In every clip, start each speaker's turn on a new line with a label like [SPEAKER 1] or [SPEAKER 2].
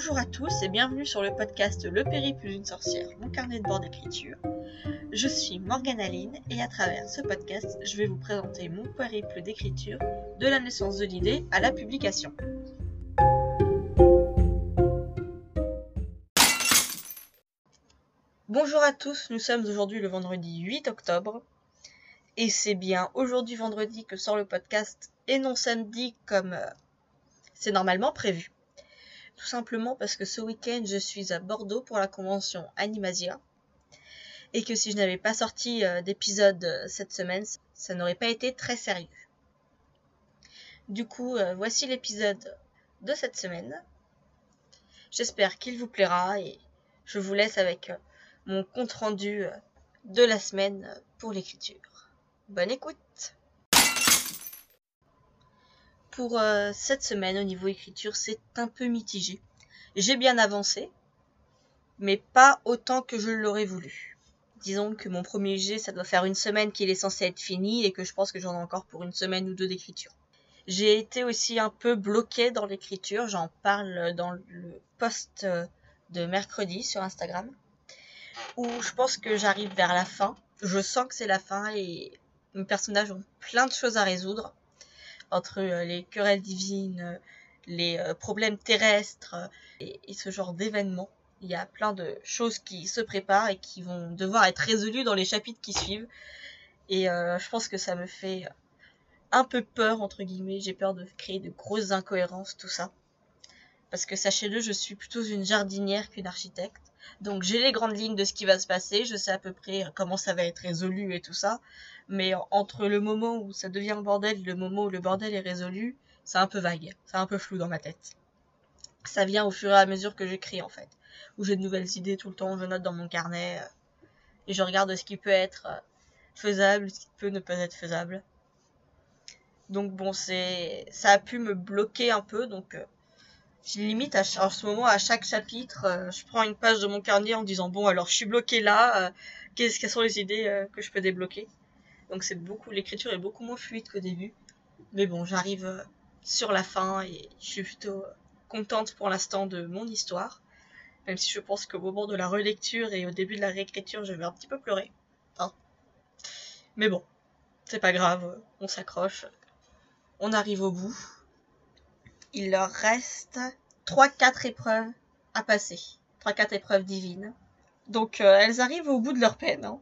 [SPEAKER 1] Bonjour à tous et bienvenue sur le podcast Le périple d'une sorcière, mon carnet de bord d'écriture. Je suis Morgane Aline et à travers ce podcast, je vais vous présenter mon périple d'écriture de la naissance de l'idée à la publication. Bonjour à tous, nous sommes aujourd'hui le vendredi 8 octobre et c'est bien aujourd'hui vendredi que sort le podcast et non samedi comme euh, c'est normalement prévu. Tout simplement parce que ce week-end, je suis à Bordeaux pour la convention Animasia. Et que si je n'avais pas sorti euh, d'épisode euh, cette semaine, ça n'aurait pas été très sérieux. Du coup, euh, voici l'épisode de cette semaine. J'espère qu'il vous plaira et je vous laisse avec mon compte rendu de la semaine pour l'écriture. Bonne écoute pour euh, cette semaine au niveau écriture, c'est un peu mitigé. J'ai bien avancé, mais pas autant que je l'aurais voulu. Disons que mon premier jet, ça doit faire une semaine qu'il est censé être fini et que je pense que j'en ai encore pour une semaine ou deux d'écriture. J'ai été aussi un peu bloqué dans l'écriture, j'en parle dans le post euh, de mercredi sur Instagram, où je pense que j'arrive vers la fin. Je sens que c'est la fin et mes personnages ont plein de choses à résoudre entre euh, les querelles divines, euh, les euh, problèmes terrestres et, ce genre d'événements. Il y a plein de choses qui se préparent et qui vont devoir être résolues dans les chapitres qui suivent. Et je pense que ça me fait un peu peur, entre guillemets. J'ai peur de créer de grosses incohérences, tout ça. Parce que sachez-le, je suis plutôt une jardinière qu'une architecte. Donc j'ai les grandes lignes de ce qui va se passer, je sais à peu près comment ça va être résolu et tout ça. Mais entre le moment où ça devient le bordel et le moment où le bordel est résolu, c'est un peu vague, c'est un peu flou dans ma tête. Ça vient au fur et à mesure que j'écris en fait. Où j'ai de nouvelles idées tout le temps, je note dans mon carnet euh, et je regarde ce qui peut être euh, faisable, ce qui peut ne pas être faisable. Donc bon, c'est ça a pu me bloquer un peu, donc euh, je limite à, en ce moment à chaque chapitre, euh, je prends une page de mon carnet en disant bon alors je suis bloqué là, euh, qu'est-ce quelles sont les idées euh, que je peux débloquer? Donc c'est beaucoup l'écriture est beaucoup moins fluide qu'au début. Mais bon, j'arrive sur la fin et je suis plutôt contente pour l'instant de mon histoire. Même si je pense qu'au moment de la relecture et au début de la réécriture, je vais un petit peu pleurer. Hein. Mais bon, c'est pas grave, on s'accroche. On arrive au bout il leur reste 3-4 épreuves à passer. 3-4 épreuves divines. Donc euh, elles arrivent au bout de leur peine. Hein.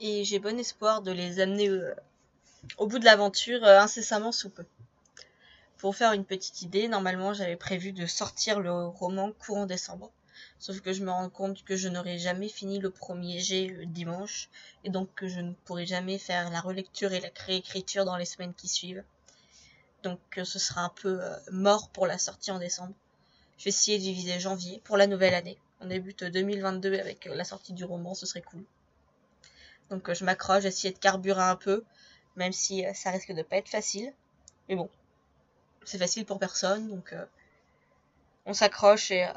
[SPEAKER 1] Et j'ai bon espoir de les amener euh, au bout de l'aventure euh, incessamment sous peu. Pour faire une petite idée, normalement j'avais prévu de sortir le roman courant décembre. Sauf que je me rends compte que je n'aurai jamais fini le premier jet dimanche, et donc que je ne pourrai jamais faire la relecture et la réécriture dans les semaines qui suivent donc euh, ce sera un peu euh, mort pour la sortie en décembre. Je vais essayer de viser janvier pour la nouvelle année. On débute 2022 avec euh, la sortie du roman, ce serait cool. Donc je m'accroche, j'essaie de carburer un peu, même si ça risque de pas être facile. Mais bon, c'est facile pour personne, donc on s'accroche et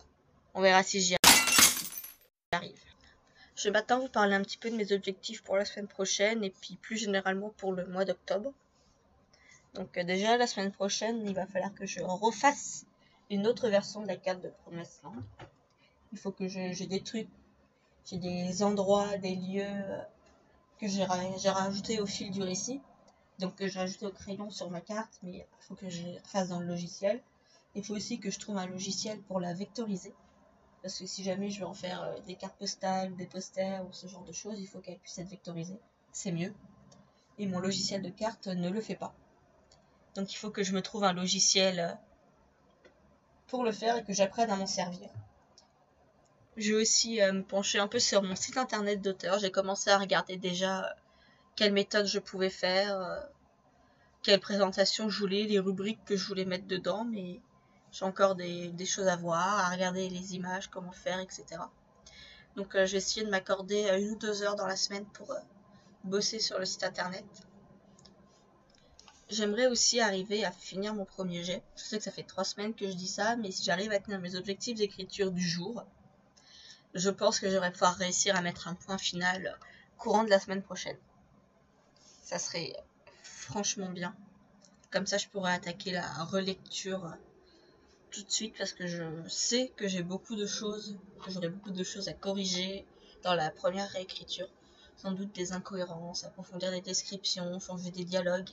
[SPEAKER 1] on verra si j'y arrive. Je vais maintenant vous parler un petit peu de mes objectifs pour la semaine prochaine et puis plus généralement pour le mois d'octobre. Donc euh, déjà la semaine prochaine, il va falloir que je refasse une autre version de la carte de Promised Land. Il faut que j'ai des trucs, j'ai des endroits, des lieux euh, que j'ai rajouté au fil du récit. Donc que j'ai rajouté au crayon sur ma carte, mais il faut que je fasse dans le logiciel. Il faut aussi que je trouve un logiciel pour la vectoriser. Parce que si jamais je veux en faire euh, des cartes postales, des posters ou ce genre de choses, il faut qu'elle puisse être vectorisée. C'est mieux. Et mon logiciel de carte ne le fait pas. Donc il faut que je me trouve un logiciel euh, pour le faire et que j'apprenne à m'en servir. Je vais aussi euh, me pencher un peu sur mon site internet d'auteur. J'ai commencé à regarder déjà euh, quelles méthodes je pouvais faire, quelles présentations je voulais, les rubriques que je voulais mettre dedans, mais j'ai encore des, des, choses à voir, à regarder les images, comment faire, etc. Donc je vais essayer de m'accorder une ou deux heures dans la semaine pour bosser sur le site internet. J'aimerais aussi arriver à finir mon premier jet. Je sais que ça fait trois semaines que je dis ça, mais si j'arrive à tenir mes objectifs d'écriture du jour, je pense que j'aurais pouvoir réussir à mettre un point final courant de la semaine prochaine. Ça serait franchement bien. Comme ça, je pourrais attaquer la relecture tout de suite parce que je sais que j'ai beaucoup de choses, que j'aurai beaucoup de choses à corriger dans la première réécriture. Sans doute des incohérences, approfondir des descriptions, changer des dialogues.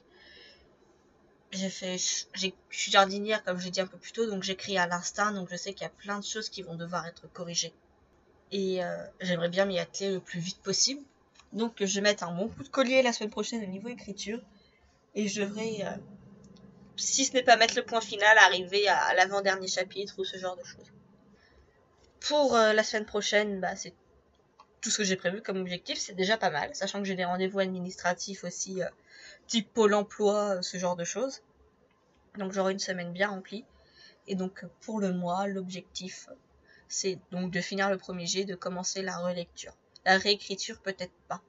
[SPEAKER 1] J'ai fait, je suis jardinière comme j'ai dit un peu plus tôt, donc j'écris à l'instinct, donc je sais qu'il y a plein de choses qui vont devoir être corrigées. Et euh, j'aimerais bien m'y atteler le plus vite possible. Donc je vais mettre un bon coup de collier la semaine prochaine au niveau écriture. Et je devrais, euh, si ce n'est pas mettre le point final, arriver à, l'avant-dernier chapitre ou ce genre de choses. Pour euh, la semaine prochaine, bah, c'est tout ce que j'ai prévu comme objectif, c'est déjà pas mal, sachant que j'ai des rendez-vous administratifs aussi, type Pôle emploi, ce genre de choses. Donc j'aurai une semaine bien remplie. Et donc pour le mois, l'objectif, c'est donc de finir le premier jet, de commencer la relecture. La réécriture, peut-être pas.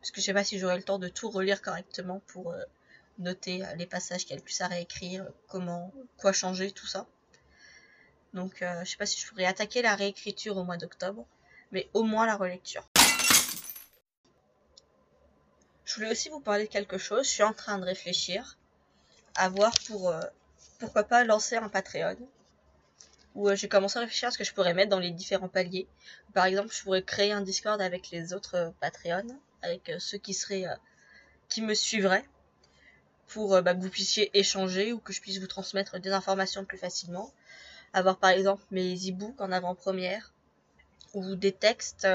[SPEAKER 1] Parce que je sais pas si j'aurai le temps de tout relire correctement pour euh, noter euh, les passages qu'il y a le plus à réécrire, comment, quoi changer, tout ça. Donc euh, je sais pas si je pourrais attaquer la réécriture au mois d'octobre, mais au moins la relecture. Je voulais aussi vous parler de quelque chose, je suis en train de réfléchir à voir pour pourquoi pas lancer un Patreon où euh, j'ai commencé à réfléchir à ce que je pourrais mettre dans les différents paliers. Par exemple, je pourrais créer un Discord avec les autres euh, Patreons, avec euh, ceux qui seraient qui me suivraient, pour bah, que vous puissiez échanger ou que je puisse vous transmettre des informations plus facilement. Avoir par exemple mes e-books en avant-première ou des textes,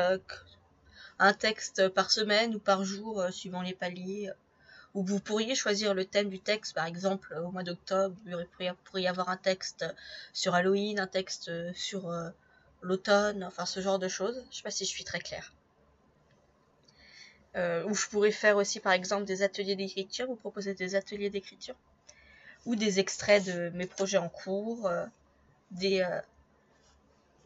[SPEAKER 1] un texte par semaine ou par jour suivant les paliers où vous pourriez choisir le thème du texte, par exemple au mois d'octobre, il pourrait y avoir un texte sur Halloween, un texte sur euh, l'automne, enfin ce genre de choses. Je sais pas si je suis très claire. Euh, ou je pourrais faire aussi par exemple des ateliers d'écriture, vous proposer des ateliers d'écriture, ou des extraits de mes projets en cours, euh, des,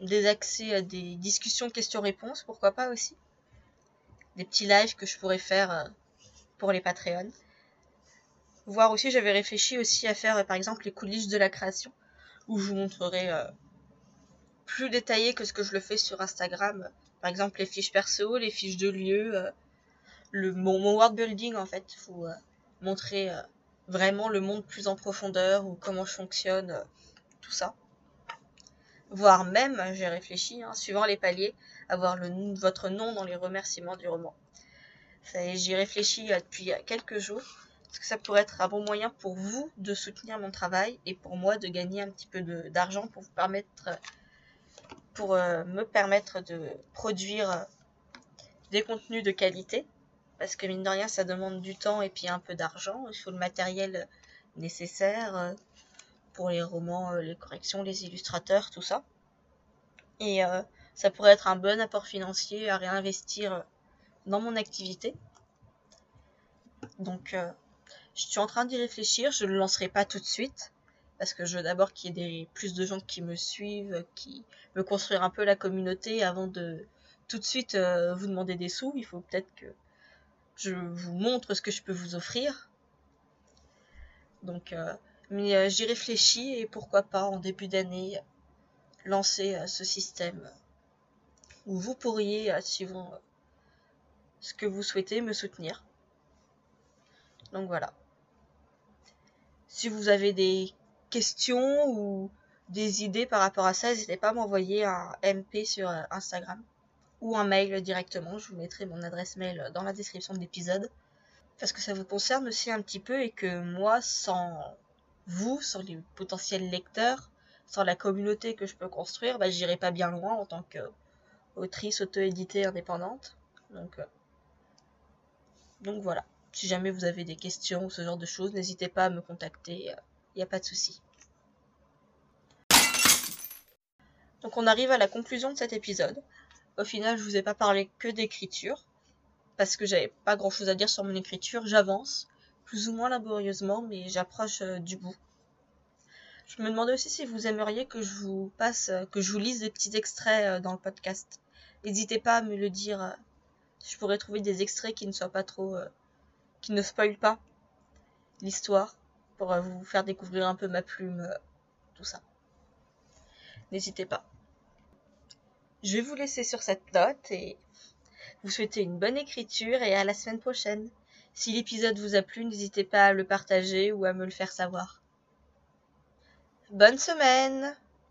[SPEAKER 1] des accès à des discussions questions-réponses, pourquoi pas aussi. Des petits lives que je pourrais faire pour les Patreons. Voir aussi, j'avais réfléchi aussi à faire par exemple les coulisses de la création, où je vous montrerai euh, plus détaillé que ce que je le fais sur Instagram. Par exemple les fiches perso, les fiches de lieu, euh, le, mon, world building en fait, vous euh, montrer vraiment le monde plus en profondeur ou comment je fonctionne, tout ça. Voire même, j'ai réfléchi, hein, suivant les paliers, avoir le, votre nom dans les remerciements du roman. J'y réfléchis euh, depuis quelques jours. Parce que ça pourrait être un bon moyen pour vous de soutenir mon travail et pour moi de gagner un petit peu d'argent pour vous permettre pour euh, me permettre de produire euh, des contenus de qualité? Parce que mine de rien, ça demande du temps et puis un peu d'argent. Il faut le matériel nécessaire pour les romans, les corrections, les illustrateurs, tout ça. Et ça pourrait être un bon apport financier à réinvestir dans mon activité. Donc, euh, je suis en train d'y réfléchir. Je ne le lancerai pas tout de suite. Parce que je veux d'abord qu'il y ait plus de gens qui me suivent, qui me construire un peu la communauté avant de tout de suite euh, vous demander des sous. Il faut peut-être que je vous montre ce que je peux vous offrir. Donc, euh, mais j'y réfléchis et pourquoi pas en début d'année lancer ce système où vous pourriez, suivant ce que vous souhaitez me soutenir. Donc voilà. Si vous avez des questions ou des idées par rapport à ça, n'hésitez pas à m'envoyer un MP sur euh, Instagram ou un mail directement. Je vous mettrai mon adresse mail dans la description de l'épisode. Parce que ça vous concerne aussi un petit peu et que moi, sans vous, sans les potentiels lecteurs, sans la communauté que je peux construire, bah, j'irai pas bien loin en tant qu'autrice auto-éditée indépendante. Donc, euh, donc voilà. Si jamais vous avez des questions ou ce genre de choses, n'hésitez pas à me contacter. Il n'y a pas de souci. Donc on arrive à la conclusion de cet épisode. Au final, je vous ai pas parlé que d'écriture. Parce que j'avais pas grand chose à dire sur mon écriture. J'avance. Plus ou moins laborieusement, mais j'approche euh, du bout. Je me demandais aussi si vous aimeriez que je vous passe, euh, que je vous lise des petits extraits euh, dans le podcast. N'hésitez pas à me le dire je pourrais trouver des extraits qui ne soient pas trop. Qui ne spoilent pas l'histoire pour vous faire découvrir un peu ma plume, tout ça. N'hésitez pas. Je vais vous laisser sur cette note et vous souhaiter une bonne écriture et à la semaine prochaine. Si l'épisode vous a plu, n'hésitez pas à le partager ou à me le faire savoir. Bonne semaine